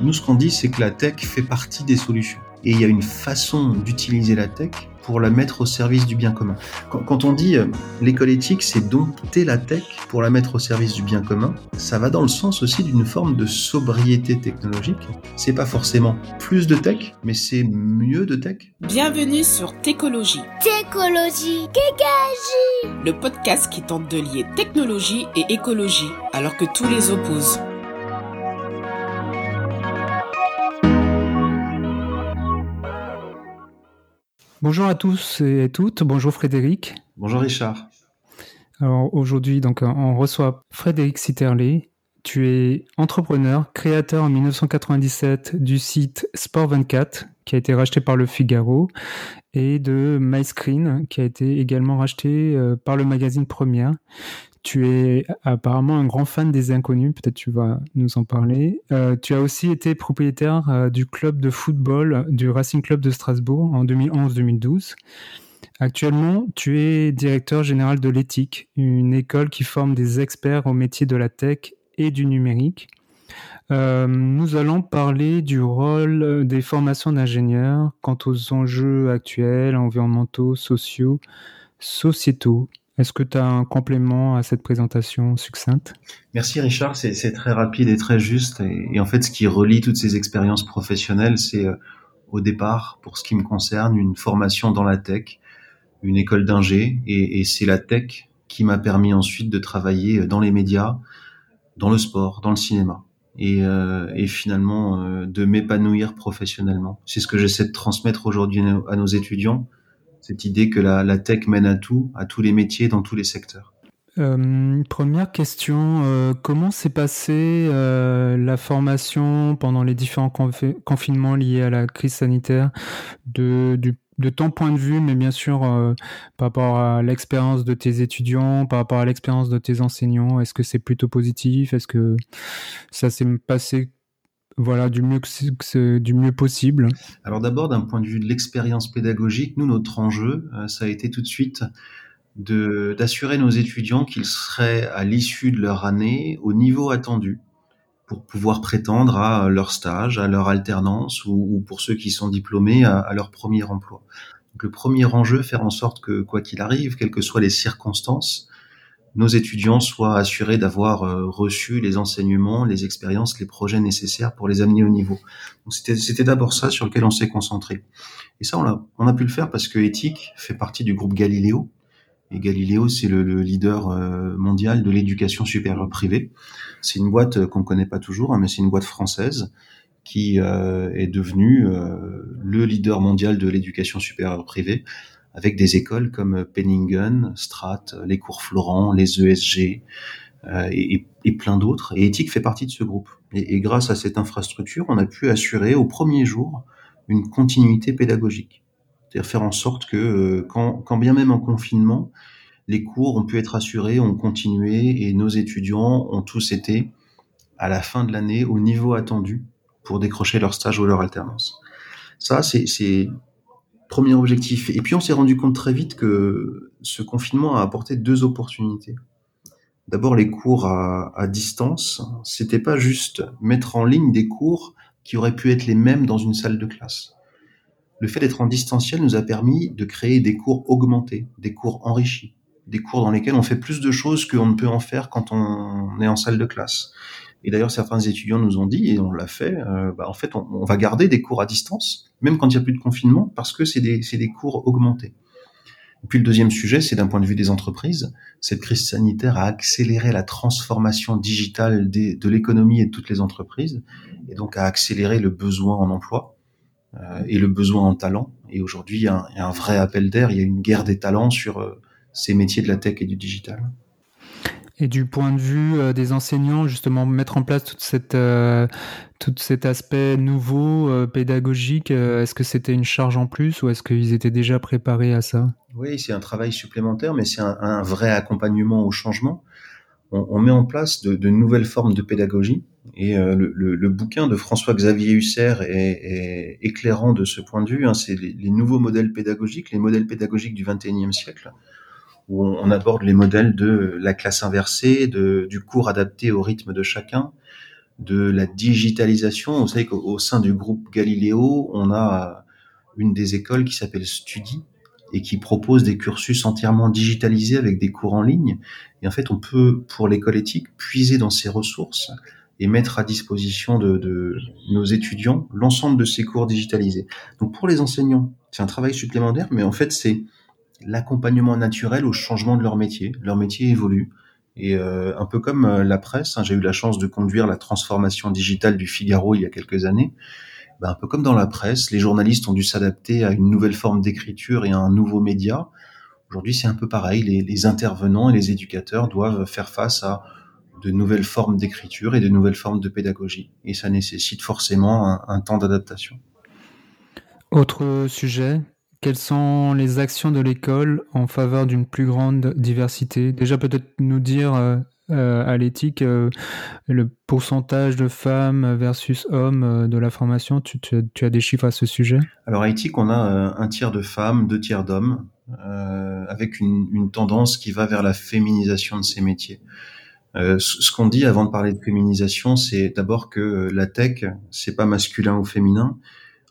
Nous, ce qu'on dit, c'est que la tech fait partie des solutions. Et il y a une façon d'utiliser la tech pour la mettre au service du bien commun. Quand, on dit euh, l'école éthique, c'est dompter la tech pour la mettre au service du bien commun, ça va dans le sens aussi d'une forme de sobriété technologique. C'est pas forcément plus de tech, mais c'est mieux de tech. Bienvenue sur Técologie. Técologie, Kékagie Le podcast qui tente de lier technologie et écologie, alors que tous les opposent. Bonjour à tous et toutes. Bonjour Frédéric. Bonjour Richard. Alors aujourd'hui, donc, on reçoit Frédéric Sitterley. Tu es entrepreneur, créateur en 1997 du site Sport24, qui a été racheté par le Figaro, et de MyScreen, qui a été également racheté euh, par le magazine Première. Tu es apparemment un grand fan des inconnus, peut-être tu vas nous en parler. Euh, tu as aussi été propriétaire euh, du club de football du Racing Club de Strasbourg en 2011-2012. Actuellement, tu es directeur général de l'éthique, une école qui forme des experts au métier de la tech et du numérique. Euh, nous allons parler du rôle des formations d'ingénieurs quant aux enjeux actuels, environnementaux, sociaux, sociétaux. Est-ce que tu as un complément à cette présentation succincte? Merci Richard, c'est très rapide et très juste. Et, en fait, ce qui relie toutes ces expériences professionnelles, c'est euh, au départ, pour ce qui me concerne, une formation dans la tech, une école d'ingé, et, c'est la tech qui m'a permis ensuite de travailler dans les médias, dans le sport, dans le cinéma, et, euh, finalement euh, de m'épanouir professionnellement. C'est ce que j'essaie de transmettre aujourd'hui à nos étudiants cette idée que la, tech mène à tout, à tous les métiers, dans tous les secteurs. Euh, première question, euh, comment s'est passée euh, la formation pendant les différents confinements liés à la crise sanitaire? De, de ton point de vue, mais bien sûr par rapport à l'expérience de tes étudiants, par rapport à l'expérience de tes enseignants, est-ce que c'est plutôt positif? Est-ce que ça s'est passé voilà, du mieux, possible. Alors d'abord, d'un point de vue de l'expérience pédagogique, nous, notre enjeu, euh, ça a été tout de suite d'assurer nos étudiants qu'ils seraient à l'issue de leur année au niveau attendu pour pouvoir prétendre à leur stage, à leur alternance ou, pour ceux qui sont diplômés à, à, leur premier emploi. Donc le premier enjeu, faire en sorte que quoi qu'il arrive, quelles que soient les circonstances, nos étudiants soient assurés d'avoir euh, reçu les enseignements, les expériences, les projets nécessaires pour les amener au niveau. C'était d'abord ça sur lequel on s'est concentré. Et ça, on a, on a pu le faire parce que Ethique fait partie du groupe Galileo. Et Galileo, c'est le, leader euh, mondial de l'éducation supérieure privée. C'est une boîte euh, qu'on connaît pas toujours, hein, mais c'est une boîte française qui est devenue le leader mondial de l'éducation supérieure privée avec des écoles comme Penningen, Strat, les cours Florent, les ESG euh, et, plein d'autres. Et Ethique fait partie de ce groupe. Et, et, grâce à cette infrastructure, on a pu assurer au premier jour une continuité pédagogique. C'est-à-dire faire en sorte que euh, quand, quand bien même en confinement, les cours ont pu être assurés, ont continué et nos étudiants ont tous été à la fin de l'année au niveau attendu pour décrocher leur stage ou leur alternance. Ça, c'est Premier objectif. Et puis on s'est rendu compte très vite que ce confinement a apporté deux opportunités. D'abord les cours à, distance, c'était pas juste mettre en ligne des cours qui auraient pu être les mêmes dans une salle de classe. Le fait d'être en distanciel nous a permis de créer des cours augmentés, des cours enrichis, des cours dans lesquels on fait plus de choses qu'on ne peut en faire quand on est en salle de classe. Et d'ailleurs, certains étudiants nous ont dit, et on l'a fait, euh, bah, en fait, on, va garder des cours à distance, même quand il n'y a plus de confinement, parce que c'est des, des cours augmentés. Et puis le deuxième sujet, c'est d'un point de vue des entreprises. Cette crise sanitaire a accéléré la transformation digitale de l'économie et de toutes les entreprises, et donc a accéléré le besoin en emploi euh, et le besoin en talent. Et aujourd'hui, il, y, a un vrai appel d'air, il y a une guerre des talents sur euh, ces métiers de la tech et du digital. Et du point de vue euh, des enseignants, justement, mettre en place toute cette, euh, tout cet aspect nouveau, euh, pédagogique, est-ce que c'était une charge en plus ou est-ce qu'ils étaient déjà préparés à ça? Oui, c'est un travail supplémentaire, mais c'est un, vrai accompagnement au changement. On, met en place de, nouvelles formes de pédagogie. Et le, bouquin de François-Xavier Husser est, éclairant de ce point de vue. Hein. c'est les, les, nouveaux modèles pédagogiques, les modèles pédagogiques du XXIe siècle où on aborde les modèles de la classe inversée, de, du cours adapté au rythme de chacun, de la digitalisation. Vous savez qu'au sein du groupe Galileo, on a une des écoles qui s'appelle Studi et qui propose des cursus entièrement digitalisés avec des cours en ligne. Et en fait, on peut, pour l'école éthique, puiser dans ces ressources et mettre à disposition de, de nos étudiants l'ensemble de ces cours digitalisés. Donc pour les enseignants, c'est un travail supplémentaire, mais en fait, c'est l'accompagnement naturel au changement de leur métier. Leur métier évolue. Et euh, un peu comme euh, la presse, hein, j'ai eu la chance de conduire la transformation digitale du Figaro il y a quelques années. Ben, un peu comme dans la presse, les journalistes ont dû s'adapter à une nouvelle forme d'écriture et à un nouveau média. Aujourd'hui, c'est un peu pareil. Les, intervenants et les éducateurs doivent faire face à de nouvelles formes d'écriture et de nouvelles formes de pédagogie. Et ça nécessite forcément un temps d'adaptation. Autre sujet, quelles sont les actions de l'école en faveur d'une plus grande diversité? Déjà peut-être nous dire euh, euh, à l'éthique euh, le pourcentage de femmes versus hommes de la formation. Tu, as des chiffres à ce sujet? Alors à éthique, on a un tiers de femmes, deux tiers d'hommes, avec une, une, tendance qui va vers la féminisation de ces métiers. ce qu'on dit avant de parler de féminisation, c'est d'abord que la tech, c'est pas masculin ou féminin,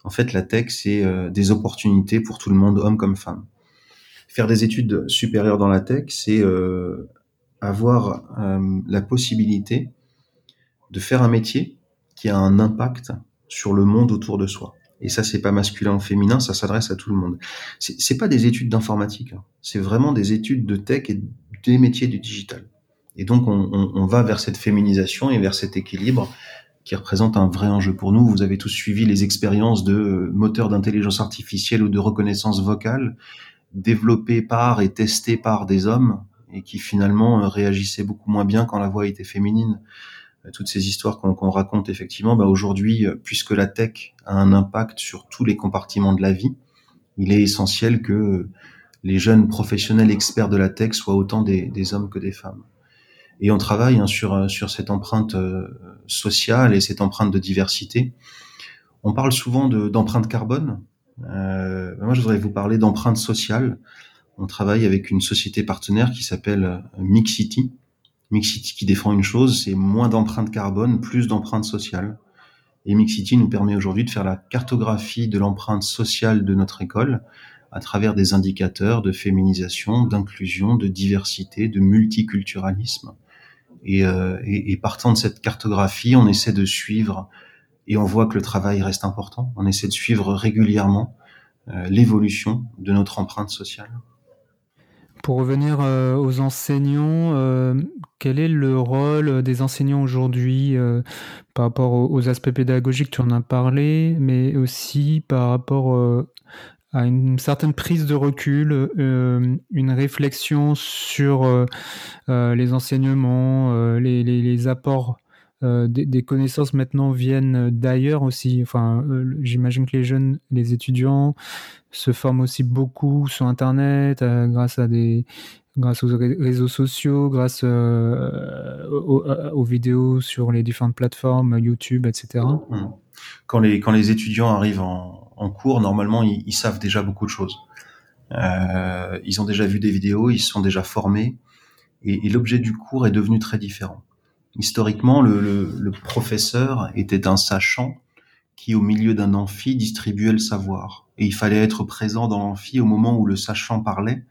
en fait, la tech, c'est euh, des opportunités pour tout le monde, homme comme femme. Faire des études supérieures dans la tech, c'est euh, avoir euh, la possibilité de faire un métier qui a un impact sur le monde autour de soi. Et ça, c'est pas masculin ou féminin, ça s'adresse à tout le monde. C'est pas des études d'informatique, hein. c'est vraiment des études de tech et des métiers du digital. Et donc, on, on, on va vers cette féminisation et vers cet équilibre qui représente un vrai enjeu pour nous. Vous avez tous suivi les expériences de moteurs d'intelligence artificielle ou de reconnaissance vocale développés par et testés par des hommes et qui finalement réagissaient beaucoup moins bien quand la voix était féminine. Toutes ces histoires qu'on raconte effectivement, bah aujourd'hui, puisque la tech a un impact sur tous les compartiments de la vie, il est essentiel que les jeunes professionnels experts de la tech soient autant des hommes que des femmes. Et on travaille hein, sur, euh, sur cette empreinte euh, sociale et cette empreinte de diversité. On parle souvent d'empreinte carbone. Euh, moi, je voudrais vous parler d'empreinte sociale. On travaille avec une société partenaire qui s'appelle euh, Mixity. Mixity qui défend une chose, c'est moins d'empreinte carbone, plus d'empreinte sociale. Et Mixity nous permet aujourd'hui de faire la cartographie de l'empreinte sociale de notre école à travers des indicateurs de féminisation, d'inclusion, de diversité, de multiculturalisme. Euh, et, partant de cette cartographie, on essaie de suivre, et on voit que le travail reste important, on essaie de suivre régulièrement euh, l'évolution de notre empreinte sociale. Pour revenir euh, aux enseignants, quel est le rôle des enseignants aujourd'hui par rapport aux, aspects pédagogiques? Tu en as parlé, mais aussi par rapport à une certaine prise de recul, euh, une réflexion sur euh, euh, les enseignements, les, apports des, connaissances maintenant viennent d'ailleurs aussi. Enfin, j'imagine que les jeunes, les étudiants se forment aussi beaucoup sur Internet grâce à des grâce aux réseaux sociaux, grâce aux, aux, vidéos sur les différentes plateformes, YouTube, etc. Mmh. Quand les, quand les étudiants arrivent en, en cours, normalement, ils, savent déjà beaucoup de choses. Euh, ils ont déjà vu des vidéos, ils sont déjà formés, et, l'objet du cours est devenu très différent. Historiquement, le, professeur était un sachant qui, au milieu d'un amphi, distribuait le savoir. Et il fallait être présent dans l'amphi au moment où le sachant parlait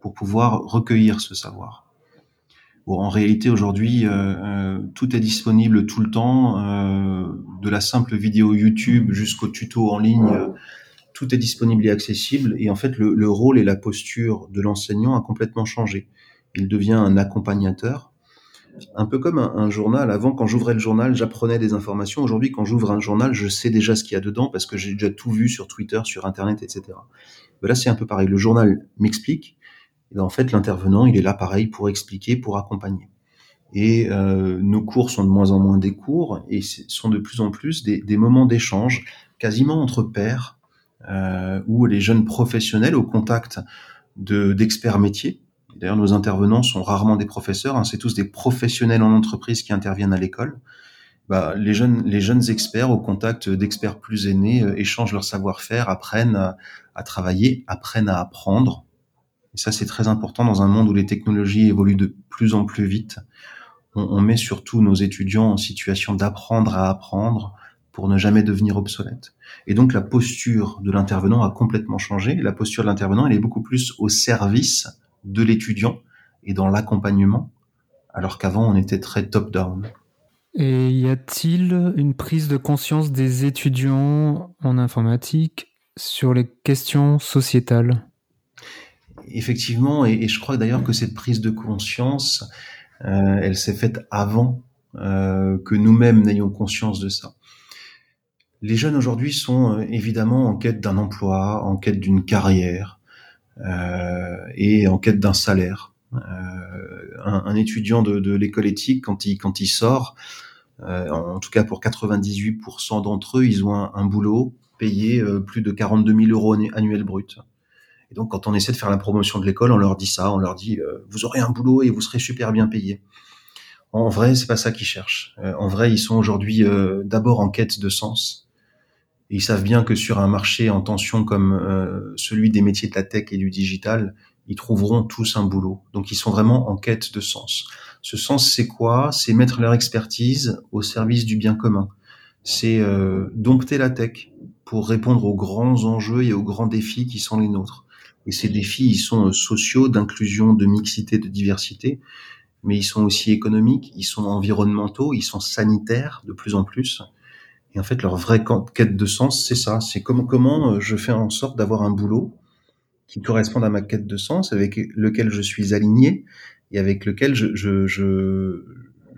pour pouvoir recueillir ce savoir. En réalité, aujourd'hui, euh, euh, tout est disponible tout le temps, euh, de la simple vidéo YouTube jusqu'au tuto en ligne, tout est disponible et accessible. Et en fait, le, le rôle et la posture de l'enseignant a complètement changé. Il devient un accompagnateur, un peu comme un, journal. Avant, quand j'ouvrais le journal, j'apprenais des informations. Aujourd'hui, quand j'ouvre un journal, je sais déjà ce qu'il y a dedans parce que j'ai déjà tout vu sur Twitter, sur Internet, etc. Là, c'est un peu pareil. Le journal m'explique et ben, en fait, l'intervenant, il est là pareil pour expliquer, pour accompagner. Et euh, nos cours sont de moins en moins des cours et sont de plus en plus des, moments d'échange, quasiment entre pairs, euh, où les jeunes professionnels au contact de d'experts métiers. D'ailleurs, nos intervenants sont rarement des professeurs, hein, c'est tous des professionnels en entreprise qui interviennent à l'école. Bah, les jeunes, les jeunes experts au contact d'experts plus aînés euh, échangent leur savoir-faire, apprennent à, travailler, apprennent à apprendre, et ça, c'est très important dans un monde où les technologies évoluent de plus en plus vite. on, met surtout nos étudiants en situation d'apprendre à apprendre pour ne jamais devenir obsolète. Et donc la posture de l'intervenant a complètement changé. La posture de l'intervenant, elle est beaucoup plus au service de l'étudiant et dans l'accompagnement, alors qu'avant on était très top-down. Et y a-t-il une prise de conscience des étudiants en informatique sur les questions sociétales? Effectivement, et, je crois d'ailleurs que cette prise de conscience, euh, elle s'est faite avant euh, que nous-mêmes n'ayons conscience de ça. Les jeunes aujourd'hui sont euh, évidemment en quête d'un emploi, en quête d'une carrière et en quête d'un salaire. Un, étudiant de, l'école éthique, quand il, quand il sort, en tout cas pour 98% d'entre eux, ils ont un, un boulot payé plus de 42 000 euros annuels bruts. Et donc, quand on essaie de faire la promotion de l'école, on leur dit ça, on leur dit euh, vous aurez un boulot et vous serez super bien payé. En vrai, c'est pas ça qu'ils cherchent. Euh, en vrai, ils sont aujourd'hui euh, d'abord en quête de sens. Ils savent bien que sur un marché en tension comme celui des métiers de la tech et du digital, ils trouveront tous un boulot. Donc, ils sont vraiment en quête de sens. Ce sens, c'est quoi? C'est mettre leur expertise au service du bien commun. C'est dompter la tech pour répondre aux grands enjeux et aux grands défis qui sont les nôtres. Et ces défis, ils sont euh, sociaux, d'inclusion, de mixité, de diversité, mais ils sont aussi économiques, ils sont environnementaux, ils sont sanitaires de plus en plus. Et en fait, leur vraie quête de sens, c'est ça. C'est comment, comment euh, je fais en sorte d'avoir un boulot qui corresponde à ma quête de sens, avec lequel je suis aligné et avec lequel je, je, je,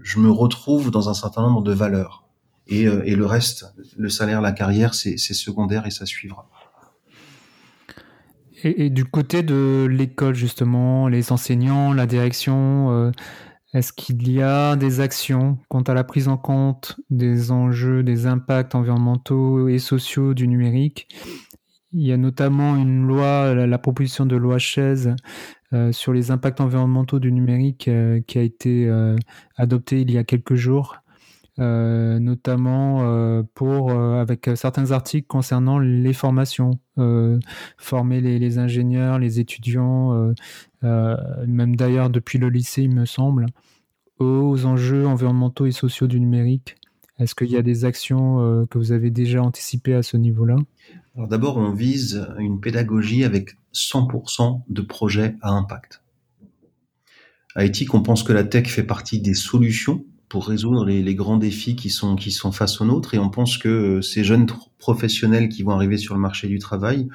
je me retrouve dans un certain nombre de valeurs. Et, euh, et le reste, le salaire, la carrière, c'est secondaire et ça suivra. Et, du côté de l'école, justement, les enseignants, la direction, euh, est-ce qu'il y a des actions quant à la prise en compte des enjeux, des impacts environnementaux et sociaux du numérique? Il y a notamment une loi, la, proposition de loi Chaise euh, sur les impacts environnementaux du numérique euh, qui a été adoptée il y a quelques jours. Euh, notamment euh, pour euh, avec certains articles concernant les formations, former les, ingénieurs, les étudiants, même d'ailleurs depuis le lycée, il me semble, aux enjeux environnementaux et sociaux du numérique. Est-ce qu'il y a des actions que vous avez déjà anticipées à ce niveau-là? Alors d'abord, on vise une pédagogie avec 100% de projets à impact. À Ethique, on pense que la tech fait partie des solutions pour résoudre les, grands défis qui sont, qui sont face aux nôtres. Et on pense que euh, ces jeunes professionnels qui vont arriver sur le marché du travail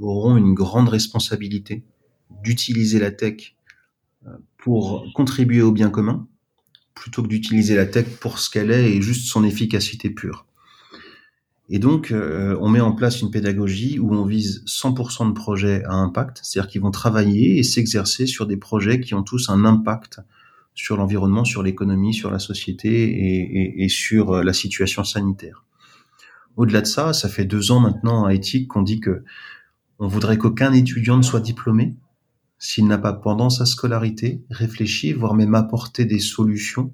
auront une grande responsabilité d'utiliser la tech euh, pour contribuer au bien commun, plutôt que d'utiliser la tech pour ce qu'elle est et juste son efficacité pure. Et donc, euh, on met en place une pédagogie où on vise 100% de projets à impact, c'est-à-dire qu'ils vont travailler et s'exercer sur des projets qui ont tous un impact sur l'environnement, sur l'économie, sur la société et, sur euh, la situation sanitaire. Au-delà de ça, ça fait deux ans maintenant à Éthique qu'on dit que on voudrait qu'aucun étudiant ne soit diplômé s'il n'a pas pendant sa scolarité réfléchi, voire même apporté des solutions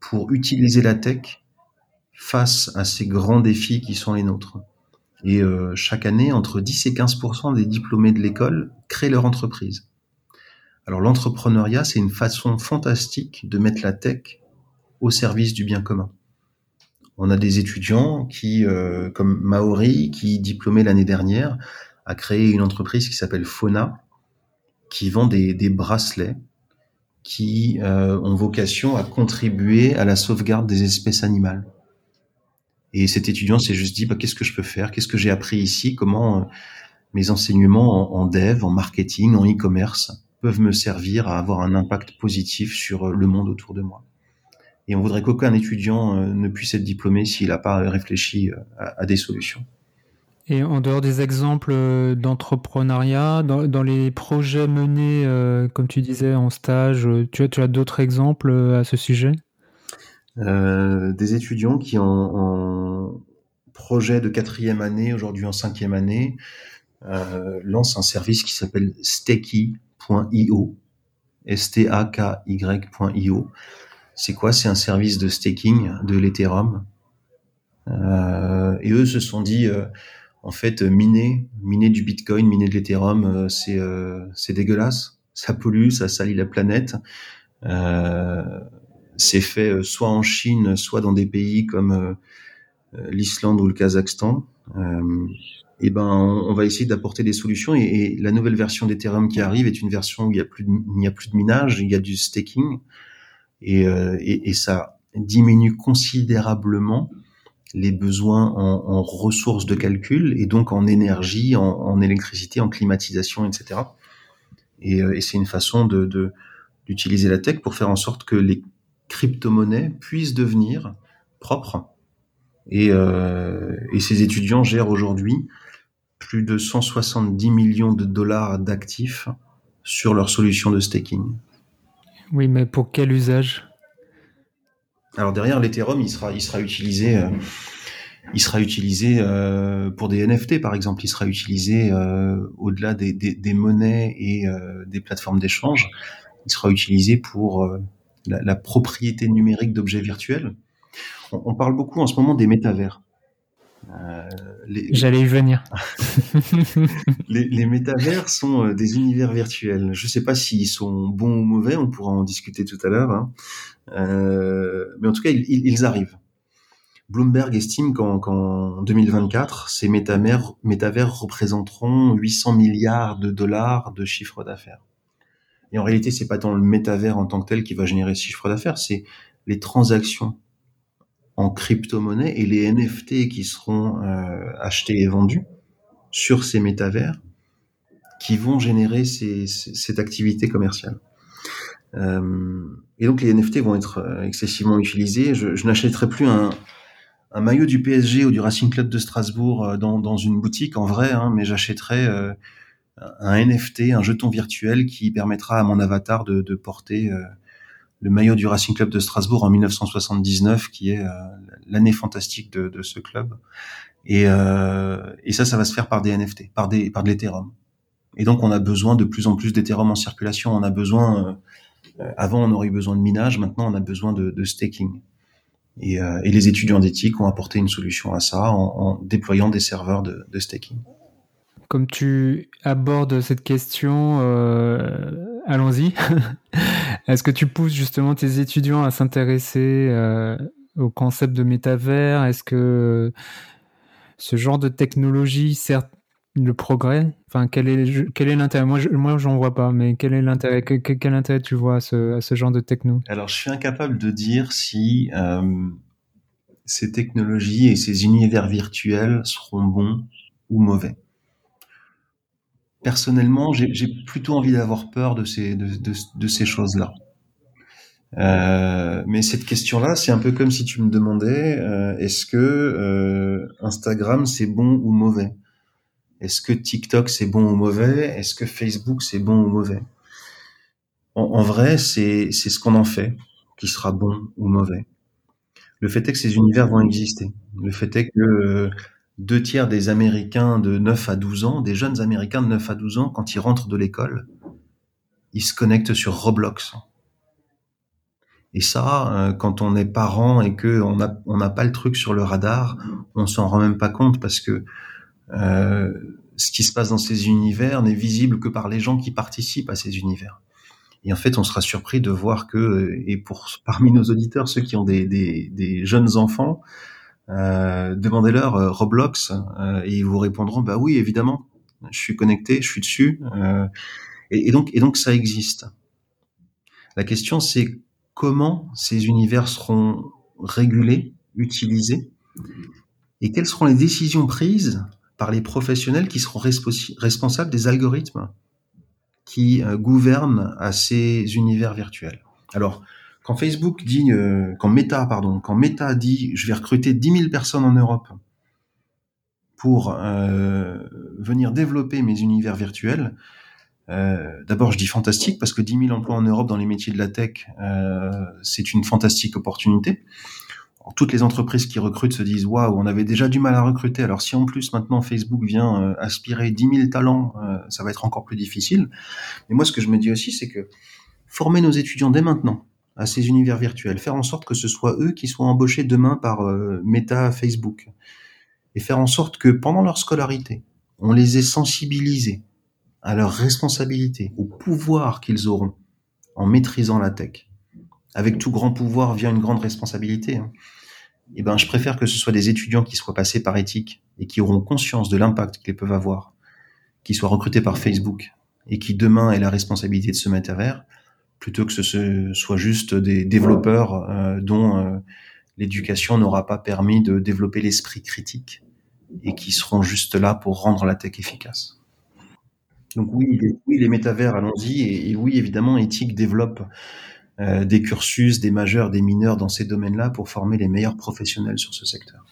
pour utiliser la tech face à ces grands défis qui sont les nôtres. Et euh, chaque année, entre 10 et 15% des diplômés de l'école créent leur entreprise. Alors l'entrepreneuriat, c'est une façon fantastique de mettre la tech au service du bien commun. On a des étudiants qui, euh, comme Maori, qui diplômé l'année dernière, a créé une entreprise qui s'appelle Fauna, qui vend des, bracelets qui euh, ont vocation à contribuer à la sauvegarde des espèces animales. Et cet étudiant s'est juste dit, bah, qu'est-ce que je peux faire? Qu'est-ce que j'ai appris ici? Comment euh, mes enseignements en dev, en marketing, en e-commerce peuvent me servir à avoir un impact positif sur euh, le monde autour de moi. Et on voudrait qu'aucun étudiant euh, ne puisse être diplômé s'il n'a pas réfléchi euh, à, des solutions. Et en dehors des exemples d'entrepreneuriat, dans, les projets menés, comme tu disais, en stage, tu as, tu as d'autres exemples à ce sujet? Des étudiants qui, en, en, projet de quatrième année, aujourd'hui en cinquième année, lancent un service qui s'appelle Stakey, .io, S-T-A-K-Y.io. C'est quoi? C'est un service de staking de l'Ethereum. Euh, et eux se sont dit, euh, en fait, miner, miner du Bitcoin, miner de l'Ethereum, euh, c'est c'est dégueulasse, ça pollue, ça salit la planète. c'est fait soit en Chine, soit dans des pays comme l'Islande ou le Kazakhstan. Et ben, on, va essayer d'apporter des solutions. Et, la nouvelle version d'Ethereum qui arrive est une version où il n'y a plus de, a plus de minage, il y a du staking, et, et ça diminue considérablement les besoins en, ressources de calcul et donc en énergie, en, électricité, en climatisation, etc. Et, euh, et c'est une façon d'utiliser la tech pour faire en sorte que les crypto-monnaies puissent devenir propres. Et, euh, et ces étudiants gèrent aujourd'hui plus de 170 millions de dollars d'actifs sur leur solution de staking. Oui, mais pour quel usage? Alors derrière l'Ethereum, il sera, il sera utilisé, euh, il sera utilisé euh, pour des NFT par exemple. Il sera utilisé euh, au-delà des, des, des, monnaies et des plateformes d'échange. Il sera utilisé pour la, la, propriété numérique d'objets virtuels. On, on, parle beaucoup en ce moment des métavers. Les... J'allais y venir. les, les, métavers sont des univers virtuels. Je ne sais pas s'ils sont bons ou mauvais, on pourra en discuter tout à l'heure. Hein. Euh, mais en tout cas, ils, ils, arrivent. Bloomberg estime qu'en 2024, ces métavers, métavers représenteront 800 milliards de dollars de chiffre d'affaires. Et en réalité, c'est pas tant le métavers en tant que tel qui va générer ce chiffre d'affaires, c'est les transactions en crypto-monnaie et les NFT qui seront euh, achetés et vendus sur ces métavers qui vont générer ces, cette activité commerciale. Euh, et donc les NFT vont être euh, excessivement utilisés. Je, je n'achèterai plus un, un, maillot du PSG ou du Racing Club de Strasbourg euh, dans, dans une boutique en vrai, hein, mais j'achèterai un NFT, un jeton virtuel qui permettra à mon avatar de, de porter le maillot du Racing Club de Strasbourg en 1979, qui est l'année fantastique de, de, ce club. Et, euh, et, ça, ça va se faire par des NFT, par des par de l'Ethereum. Et donc, on a besoin de plus en plus d'Ethereum en circulation. On a besoin euh, avant, on aurait eu besoin de minage, maintenant, on a besoin de, de staking. Et, euh, les étudiants d'éthique ont apporté une solution à ça en, en déployant des serveurs de, de, staking. Comme tu abordes cette question, euh, allons-y. Est-ce que tu pousses justement tes étudiants à s'intéresser euh, au concept de métavers? Est-ce que ce genre de technologie sert le progrès? Enfin, quel est l'intérêt? Moi, je, moi, j'en vois pas, mais quel est l'intérêt? Quel, intérêt tu vois à ce, à ce, genre de techno? Alors, je suis incapable de dire si euh, ces technologies et ces univers virtuels seront bons ou mauvais. Personnellement, j'ai plutôt envie d'avoir peur de ces choses-là. Euh, mais cette question-là, c'est un peu comme si tu me demandais euh, est-ce que euh, Instagram c'est bon ou mauvais? Est-ce que TikTok c'est bon ou mauvais? Est-ce que Facebook c'est bon ou mauvais? En, vrai, c'est ce qu'on en fait qui sera bon ou mauvais. Le fait est que ces univers vont exister. Le fait est que deux tiers des Américains de 9 à 12 ans, des jeunes Américains de 9 à 12 ans, quand ils rentrent de l'école, ils se connectent sur Roblox. Et ça, euh, quand on est parent et que on n'a pas le truc sur le radar, on s'en rend même pas compte parce que euh, ce qui se passe dans ces univers n'est visible que par les gens qui participent à ces univers. Et en fait, on sera surpris de voir que, euh, et pour parmi nos auditeurs, ceux qui ont des jeunes enfants, euh, demandez-leur euh, Roblox euh, et ils vous répondront bah oui, évidemment, je suis connecté, je suis dessus. Et, donc, et donc ça existe. La question, c'est comment ces univers seront régulés, utilisés, et quelles seront les décisions prises par les professionnels qui seront responsables des algorithmes qui gouvernent à ces univers virtuels? Alors, quand Facebook dit, euh, quand Meta, pardon, quand Meta dit, je vais recruter 10 000 personnes en Europe pour euh, venir développer mes univers virtuels, d'abord je dis fantastique parce que 10 000 emplois en Europe dans les métiers de la tech, c'est une fantastique opportunité toutes les entreprises qui recrutent se disent waouh, on avait déjà du mal à recruter. Alors si en plus maintenant Facebook vient euh, aspirer 10 000 talents, euh, ça va être encore plus difficile. Mais moi, ce que je me dis aussi, c'est que former nos étudiants dès maintenant à ces univers virtuels, faire en sorte que ce soit eux qui soient embauchés demain par euh, Meta, Facebook, et faire en sorte que pendant leur scolarité, on les ait sensibilisés à leurs responsabilités, au pouvoir qu'ils auront en maîtrisant la tech avec tout grand pouvoir vient une grande responsabilité. Hein. Eh ben, je préfère que ce soit des étudiants qui soient passés par éthique et qui auront conscience de l'impact qu'ils peuvent avoir, qui soient recrutés par Facebook et qui demain aient la responsabilité de ce métavers, plutôt que ce soit juste des développeurs euh, dont euh, l'éducation n'aura pas permis de développer l'esprit critique et qui seront juste là pour rendre la tech efficace. Donc oui, oui les métavers, allons-y. Et, oui, évidemment, éthique développe euh, des cursus, des majeurs, des mineurs dans ces domaines-là pour former les meilleurs professionnels sur ce secteur.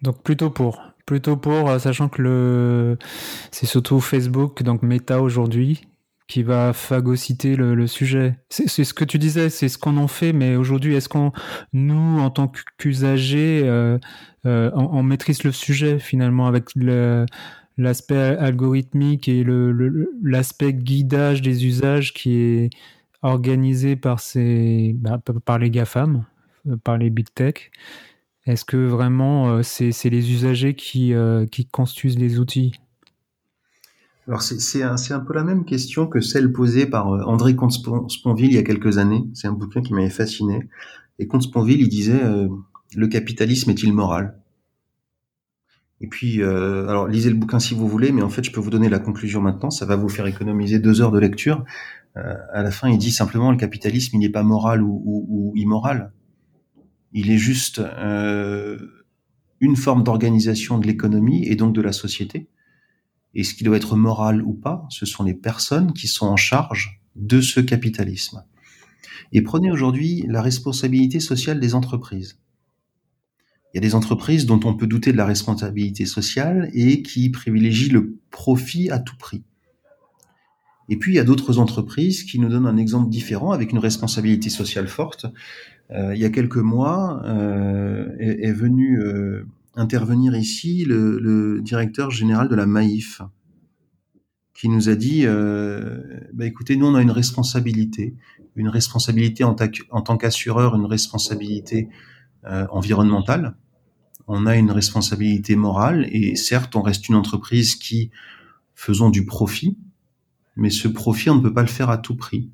Donc plutôt pour, plutôt pour, sachant que c'est surtout Facebook, donc Meta aujourd'hui, qui va phagocyter le, sujet. C'est ce que tu disais, c'est ce qu'on en fait, mais aujourd'hui, est-ce qu'on, nous, en tant qu'usagers, euh, euh, on, maîtrise le sujet finalement avec l'aspect algorithmique et l'aspect guidage des usages qui est organisé par, ces, bah, par les GAFAM, euh, par les big tech? Est-ce que vraiment c'est les usagers qui, qui construisent les outils? Alors c'est un, peu la même question que celle posée par André Comte-Sponville il y a quelques années. C'est un bouquin qui m'avait fasciné. Et Comte-Sponville, il disait le capitalisme est-il moral? Et puis, alors lisez le bouquin si vous voulez, mais en fait, je peux vous donner la conclusion maintenant. Ça va vous faire économiser deux heures de lecture. Euh, à la fin, il dit simplement le capitalisme, il n'est pas moral ou, immoral. Il est juste euh, une forme d'organisation de l'économie et donc de la société. Et ce qui doit être moral ou pas, ce sont les personnes qui sont en charge de ce capitalisme. Et prenez aujourd'hui la responsabilité sociale des entreprises. Il y a des entreprises dont on peut douter de la responsabilité sociale et qui privilégient le profit à tout prix. Et puis il y a d'autres entreprises qui nous donnent un exemple différent avec une responsabilité sociale forte. Euh, il y a quelques mois euh, est, venu euh, intervenir ici le, le, directeur général de la Maïf, qui nous a dit bah, écoutez, nous on a une responsabilité, une responsabilité en, en tant qu'assureur, une responsabilité environnementale. On a une responsabilité morale et certes, on reste une entreprise qui faisons du profit, mais ce profit, on ne peut pas le faire à tout prix.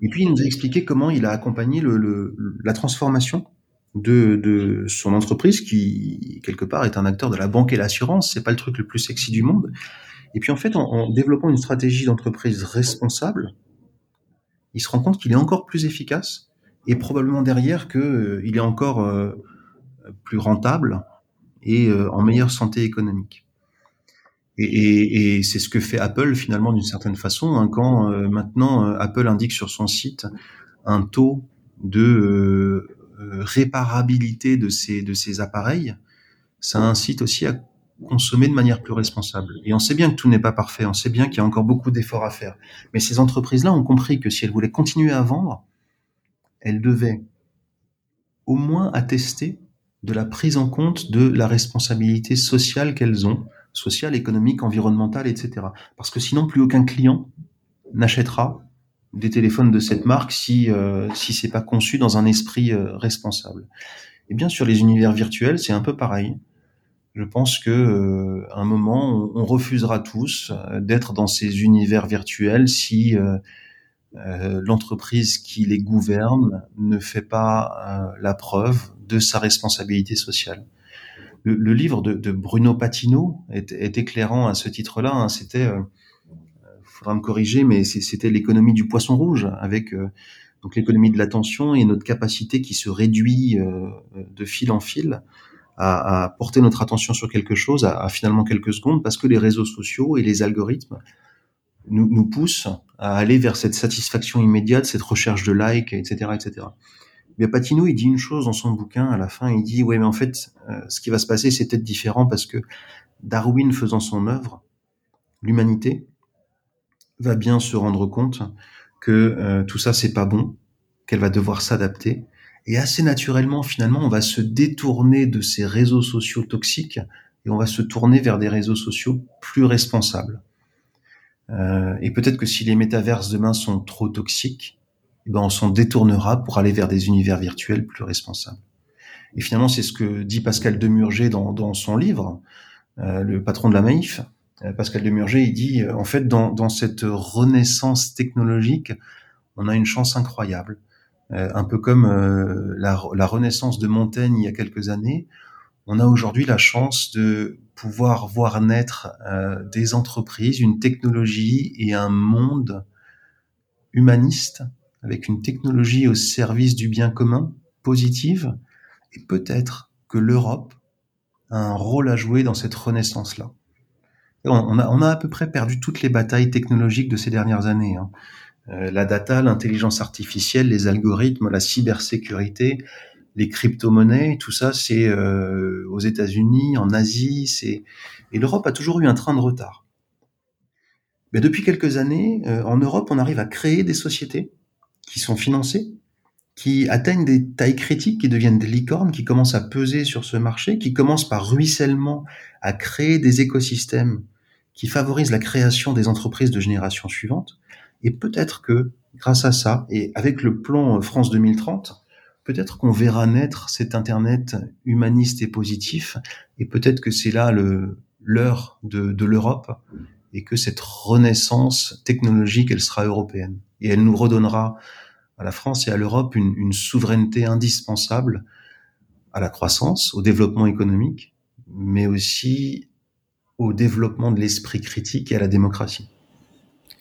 Et puis, il nous a expliqué comment il a accompagné le, la transformation de, son entreprise, qui, quelque part, est un acteur de la banque et l'assurance. C'est pas le truc le plus sexy du monde. Et puis, en fait, en, développant une stratégie d'entreprise responsable, il se rend compte qu'il est encore plus efficace et probablement derrière qu'il euh, est encore euh, plus rentable et euh, en meilleure santé économique. Et, c'est ce que fait Apple finalement d'une certaine façon. Hein, quand maintenant Apple indique sur son site un taux de réparabilité de ces, de ces appareils, ça incite aussi à consommer de manière plus responsable. Et on sait bien que tout n'est pas parfait, on sait bien qu'il y a encore beaucoup d'efforts à faire. Mais ces entreprises-là ont compris que si elles voulaient continuer à vendre, elles devaient au moins attester de la prise en compte de la responsabilité sociale qu'elles ont social, économique, environnemental, etc. Parce que sinon, plus aucun client n'achètera des téléphones de cette marque si euh, si c'est pas conçu dans un esprit euh, responsable. Et bien sur les univers virtuels, c'est un peu pareil. Je pense que euh, un moment, on, refusera tous euh, d'être dans ces univers virtuels si l'entreprise qui les gouverne ne fait pas la preuve de sa responsabilité sociale le, livre de, Bruno Patino est, éclairant à ce titre-là. Hein. C'était, euh, faudra me corriger, mais c'était l'économie du poisson rouge avec euh, donc l'économie de l'attention et notre capacité qui se réduit euh, de fil en fil à, porter notre attention sur quelque chose à, finalement quelques secondes parce que les réseaux sociaux et les algorithmes nous, nous poussent à aller vers cette satisfaction immédiate, cette recherche de likes, etc., etc. Mais Patino, il dit une chose dans son bouquin à la fin. Il dit, ouais, mais en fait, euh, ce qui va se passer, c'est peut-être différent parce que Darwin faisant son œuvre, l'humanité va bien se rendre compte que euh, tout ça, c'est pas bon, qu'elle va devoir s'adapter. Et assez naturellement, finalement, on va se détourner de ces réseaux sociaux toxiques et on va se tourner vers des réseaux sociaux plus responsables. Euh, et peut-être que si les métaverses demain sont trop toxiques, eh ben on s'en détournera pour aller vers des univers virtuels plus responsables. Et finalement, c'est ce que dit Pascal Demurger dans, son livre, euh, le patron de la Maïf. Euh, Pascal Demurger, il dit, euh, en fait, dans, dans cette renaissance technologique, on a une chance incroyable. un peu comme la, la, renaissance de Montaigne il y a quelques années, on a aujourd'hui la chance de pouvoir voir naître des entreprises, une technologie et un monde humaniste avec une technologie au service du bien commun, positive, et peut-être que l'Europe a un rôle à jouer dans cette renaissance-là. On a, à peu près perdu toutes les batailles technologiques de ces dernières années. Hein. Euh, la data, l'intelligence artificielle, les algorithmes, la cybersécurité, les crypto-monnaies, tout ça, c'est euh, aux États-Unis, en Asie, c'est et l'Europe a toujours eu un train de retard. Mais depuis quelques années, euh, en Europe, on arrive à créer des sociétés qui sont financées, qui atteignent des tailles critiques, qui deviennent des licornes, qui commencent à peser sur ce marché, qui commencent par ruissellement à créer des écosystèmes qui favorisent la création des entreprises de génération suivante. Et peut-être que, grâce à ça, et avec le plan France 2030, peut-être qu'on verra naître cet Internet humaniste et positif, et peut-être que c'est là le l'heure de, de l'Europe, et que cette renaissance technologique, elle sera européenne. Et elle nous redonnera à la France et à l'Europe une, une souveraineté indispensable à la croissance, au développement économique, mais aussi au développement de l'esprit critique et à la démocratie.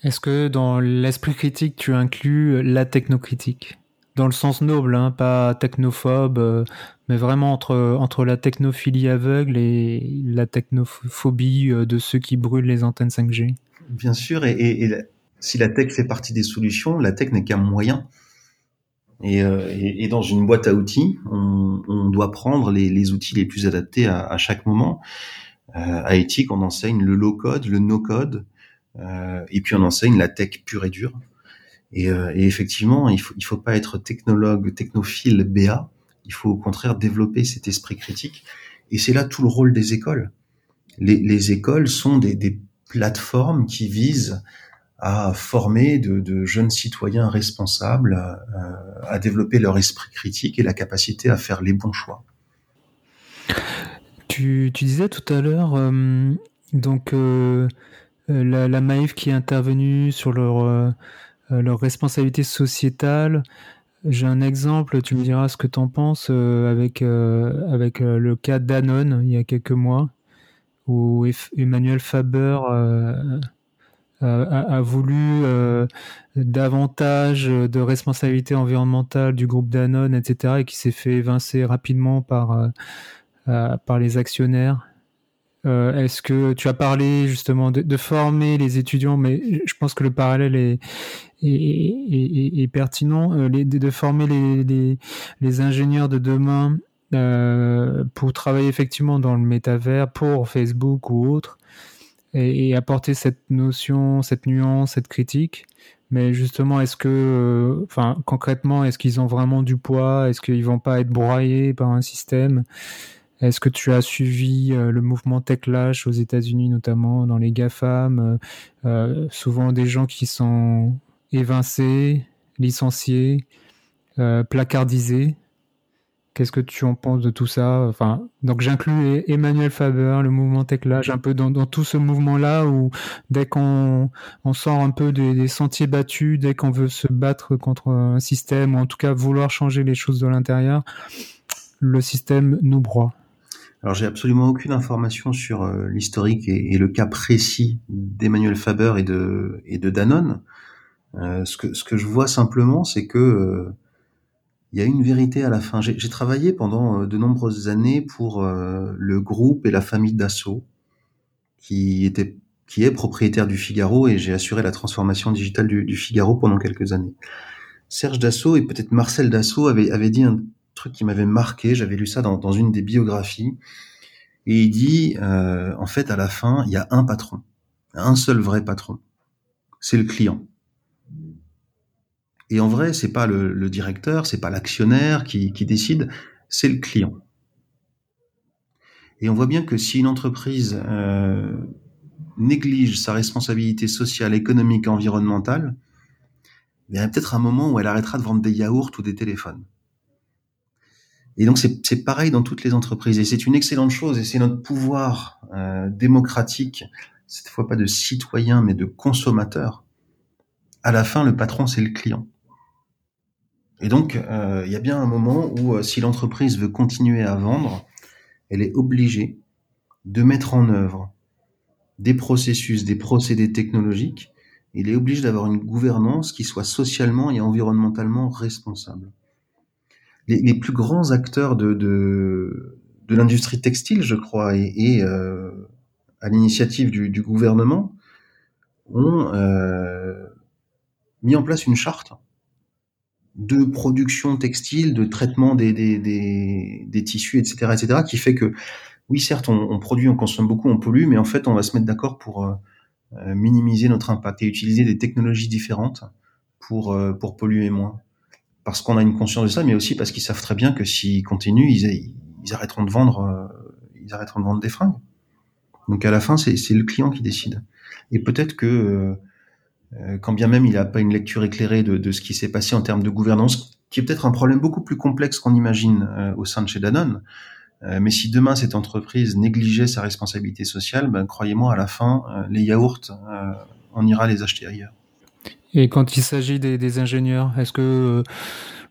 Est-ce que dans l'esprit critique, tu inclus la technocritique? Dans le sens noble, hein, pas technophobe, euh, mais vraiment entre, entre la technophilie aveugle et la technophobie euh, de ceux qui brûlent les antennes 5G Bien sûr, et, et, si la tech fait partie des solutions, la tech n'est qu'un moyen. Et, euh, et, dans une boîte à outils, on, on doit prendre les, les, outils les plus adaptés à, à chaque moment. Euh, à éthique, on enseigne le low code, le no code, euh, et puis on enseigne la tech pure et dure. Et, euh, et effectivement, il faut, il faut pas être technologue, technophile, BA. Il faut au contraire développer cet esprit critique. Et c'est là tout le rôle des écoles. Les, les écoles sont des, des, plateformes qui visent à former de, de jeunes citoyens responsables, euh, à développer leur esprit critique et la capacité à faire les bons choix. Tu, disais tout à l'heure, euh, donc euh, euh, la, Maïf qui est intervenue sur leur, leur responsabilité sociétale. J'ai un exemple, tu me diras ce que tu en penses, avec, avec le cas d'Anon il y a quelques mois, où Emmanuel Faber a, voulu davantage de responsabilité environnementale du groupe Danone, etc., et qui s'est fait évincer rapidement par par les actionnaires. Euh, Est-ce que tu as parlé justement de, former les étudiants, mais je pense que le parallèle est, pertinent, euh, de former les, ingénieurs de demain euh, pour travailler effectivement dans le métavers, pour Facebook ou autre, et, et, apporter cette notion, cette nuance, cette critique. Mais justement, est-ce que, euh, enfin, concrètement, est-ce qu'ils ont vraiment du poids? Est-ce qu'ils vont pas être broyés par un système? Est-ce que tu as suivi euh, le mouvement TechLash aux États-Unis, notamment dans les GAFAM euh, euh, Souvent des gens qui sont évincés, licenciés, placardisés? Qu'est-ce que tu en penses de tout ça? Enfin, donc j'inclus Emmanuel Faber, le mouvement TechLash, un peu dans, tout ce mouvement-là où dès qu'on on sort un peu des sentiers battus, dès qu'on veut se battre contre un système ou en tout cas vouloir changer les choses de l'intérieur, le système nous broie. Alors j'ai absolument aucune information sur euh, l'historique et, le cas précis d'Emmanuel Faber et de, et de Danone. Euh, ce, que, ce que je vois simplement, c'est que euh, il y a une vérité à la fin. J'ai travaillé pendant de nombreuses années pour le groupe et la famille Dassault, qui était qui est propriétaire du Figaro et j'ai assuré la transformation digitale du, du, Figaro pendant quelques années. Serge Dassault et peut-être Marcel Dassault avaient, avaient dit un, truc qui m'avait marqué, j'avais lu ça dans, dans, une des biographies, et il dit, euh, en fait, à la fin, il y a un patron, un seul vrai patron, c'est le client. Et en vrai, c'est pas le, le directeur, c'est pas l'actionnaire qui, qui décide, c'est le client. Et on voit bien que si une entreprise euh, néglige sa responsabilité sociale, économique, environnementale, il y a peut-être un moment où elle arrêtera de vendre des yaourts ou des téléphones. Et donc c'est pareil dans toutes les entreprises et c'est une excellente chose et c'est notre pouvoir euh, démocratique, cette fois pas de citoyen mais de consommateur. À la fin, le patron c'est le client. Et donc, il y a bien un moment où si l'entreprise veut continuer à vendre, elle est obligée de mettre en œuvre des processus, des procédés technologiques. Il est obligé d'avoir une gouvernance qui soit socialement et environnementalement responsable. Les, plus grands acteurs de, l'industrie textile, je crois, et, euh, à l'initiative du, gouvernement, ont euh, mis en place une charte de production textile, de traitement des, tissus, etc., etc., qui fait que oui, certes, on, produit, on consomme beaucoup, on pollue, mais en fait, on va se mettre d'accord pour euh, minimiser notre impact et utiliser des technologies différentes pour polluer moins. Parce qu'on a une conscience de ça, mais aussi parce qu'ils savent très bien que s'ils continuent, ils, arrêteront de vendre, ils arrêteront de vendre des fringues. Donc à la fin, c'est le client qui décide. Et peut-être que, quand bien même il n'a pas une lecture éclairée de, ce qui s'est passé en termes de gouvernance, qui est peut-être un problème beaucoup plus complexe qu'on imagine au sein de chez Danone, euh, mais si demain cette entreprise négligeait sa responsabilité sociale, ben, croyez-moi, à la fin, euh, les yaourts, euh, on ira les acheter ailleurs. Et quand il s'agit des, ingénieurs, est-ce que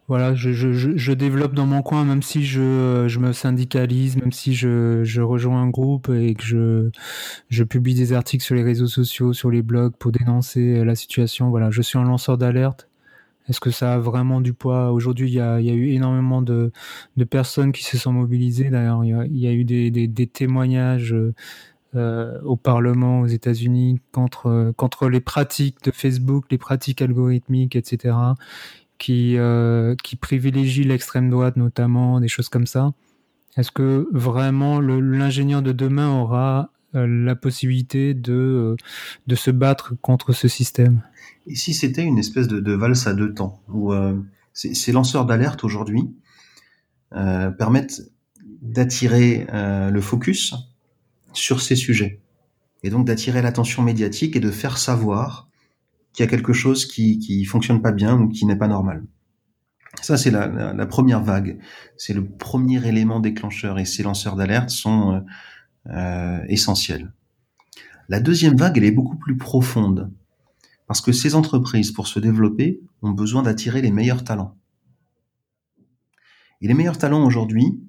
voilà, je, je, je, développe dans mon coin, même si je, je me syndicalise, même si je, je rejoins un groupe et que je, je publie des articles sur les réseaux sociaux, sur les blogs pour dénoncer la situation. Voilà, je suis un lanceur d'alerte. Est-ce que ça a vraiment du poids? Aujourd'hui, il y a, eu énormément de, personnes qui se sont mobilisées. D'ailleurs, il, y a eu des, témoignages euh, au Parlement aux États-Unis contre, contre les pratiques de Facebook, les pratiques algorithmiques, etc., qui, euh, qui privilégient l'extrême droite notamment, des choses comme ça. Est-ce que vraiment l'ingénieur de demain aura euh, la possibilité de, de se battre contre ce système? Et si c'était une espèce de, valse à deux temps, où euh, ces lanceurs d'alerte aujourd'hui euh, permettent d'attirer euh, le focus sur ces sujets, et donc d'attirer l'attention médiatique et de faire savoir qu'il y a quelque chose qui qui fonctionne pas bien ou qui n'est pas normal. Ça, c'est la, la, première vague. C'est le premier élément déclencheur et ces lanceurs d'alerte sont euh, euh essentiels. La deuxième vague, elle est beaucoup plus profonde. Parce que ces entreprises, pour se développer, ont besoin d'attirer les meilleurs talents. Et les meilleurs talents aujourd'hui,